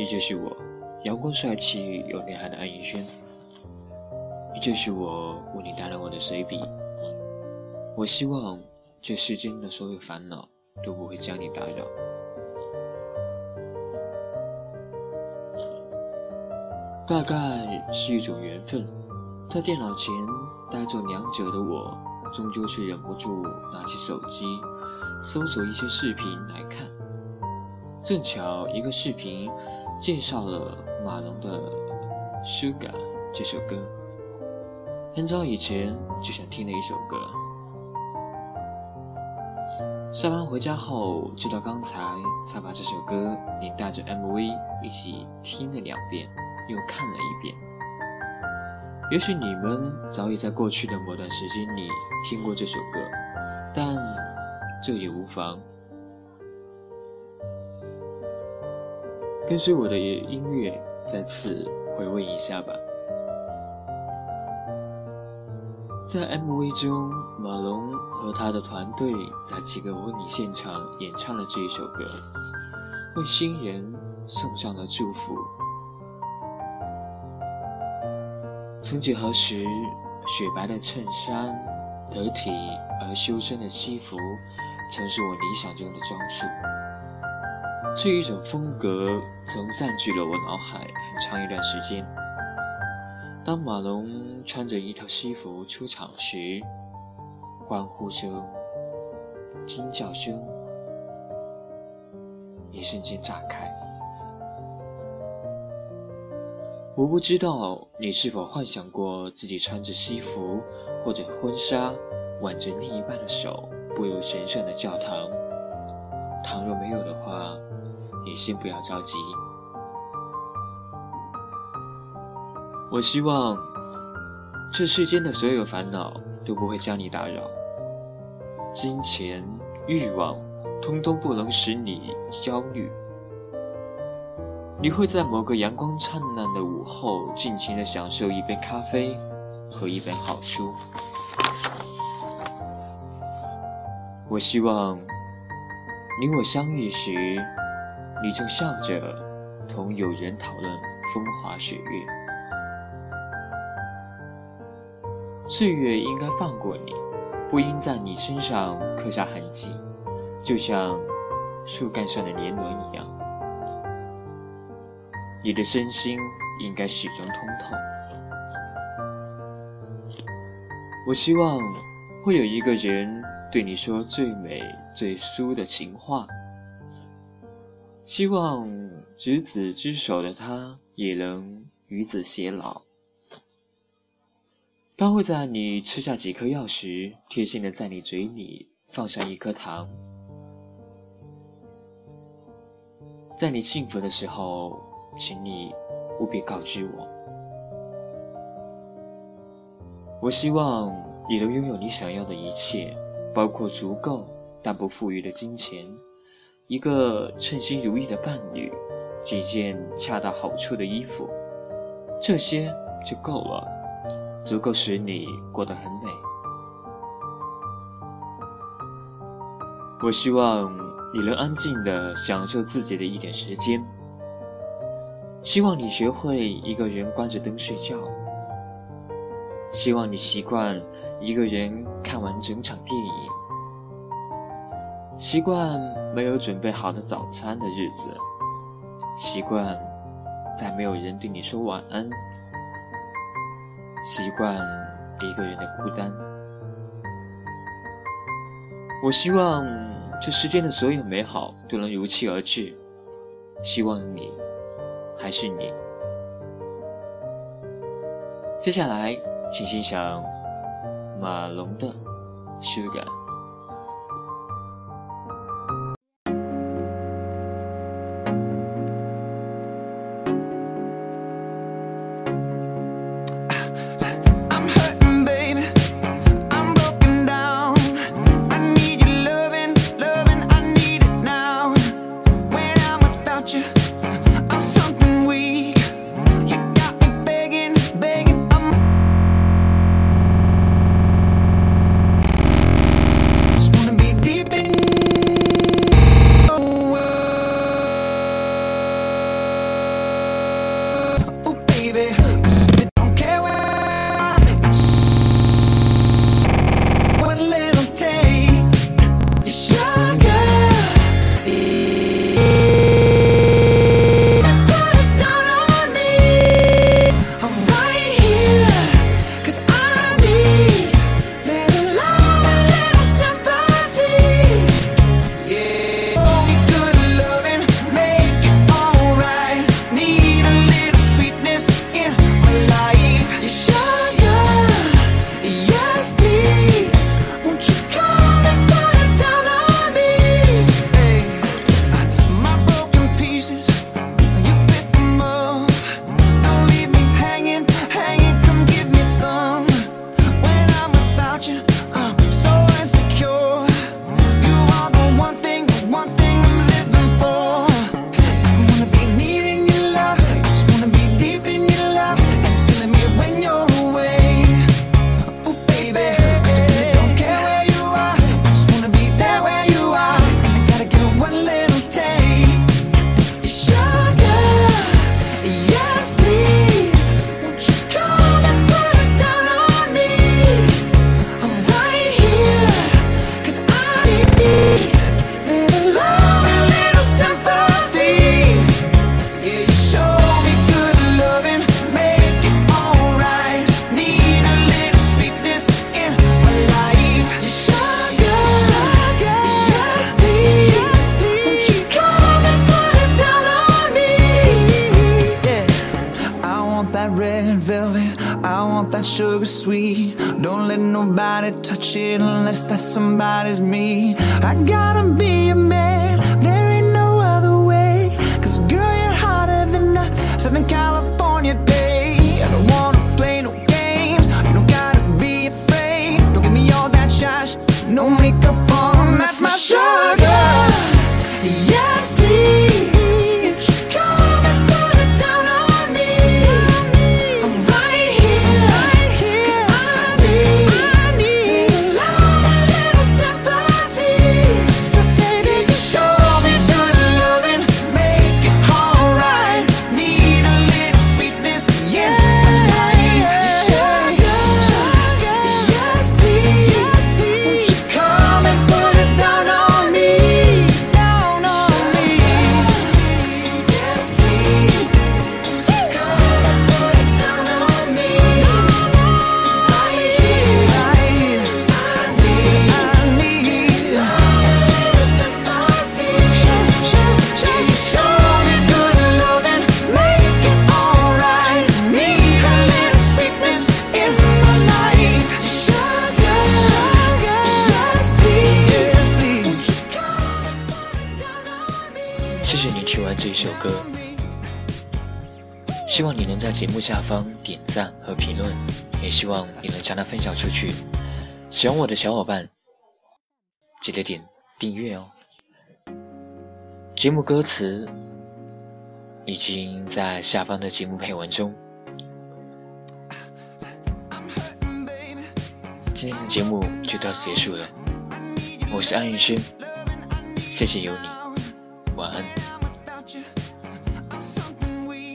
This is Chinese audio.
依旧是我，阳光帅气有内涵的安以轩。依旧是我为你带来我的随笔。我希望这世间的所有烦恼都不会将你打扰。大概是一种缘分，在电脑前呆坐良久的我，终究是忍不住拿起手机，搜索一些视频来看。正巧一个视频介绍了马龙的《Sugar》这首歌，很早以前就想听的一首歌。下班回家后，直到刚才才把这首歌连带着 MV 一起听了两遍。又看了一遍。也许你们早已在过去的某段时间里听过这首歌，但这也无妨。跟随我的音乐，再次回味一下吧。在 MV 中，马龙和他的团队在几个婚礼现场演唱了这一首歌，为新人送上了祝福。曾几何时，雪白的衬衫、得体而修身的西服，曾是我理想中的装束。这一种风格曾占据了我脑海很长一段时间。当马龙穿着一套西服出场时，欢呼声、惊叫声一瞬间炸开。我不知道你是否幻想过自己穿着西服或者婚纱，挽着另一半的手步入神圣的教堂。倘若没有的话，你先不要着急。我希望这世间的所有烦恼都不会将你打扰，金钱、欲望，通通不能使你焦虑。你会在某个阳光灿烂的午后，尽情的享受一杯咖啡和一本好书。我希望你我相遇时，你正笑着同友人讨论风花雪月。岁月应该放过你，不应在你身上刻下痕迹，就像树干上的年轮一样。你的身心应该始终通透。我希望会有一个人对你说最美最酥的情话。希望执子之手的他也能与子偕老。他会在你吃下几颗药时，贴心的在你嘴里放上一颗糖。在你幸福的时候。请你务必告知我。我希望你能拥有你想要的一切，包括足够但不富裕的金钱，一个称心如意的伴侣，几件恰到好处的衣服，这些就够了，足够使你过得很美。我希望你能安静的享受自己的一点时间。希望你学会一个人关着灯睡觉。希望你习惯一个人看完整场电影。习惯没有准备好的早餐的日子。习惯在没有人对你说晚安。习惯一个人的孤单。我希望这世间的所有美好都能如期而至。希望你。还是你。接下来，请欣赏马龙的修改《Sugar》。that sugar sweet. Don't let nobody touch it unless that somebody's me. I gotta be a man, there ain't no other way. Cause girl, you're hotter than a Southern California 谢谢你听完这一首歌，希望你能在节目下方点赞和评论，也希望你能将它分享出去。喜欢我的小伙伴，记得点订阅哦。节目歌词已经在下方的节目配文中。今天的节目就到此结束了，我是安雨轩，谢谢有你，you.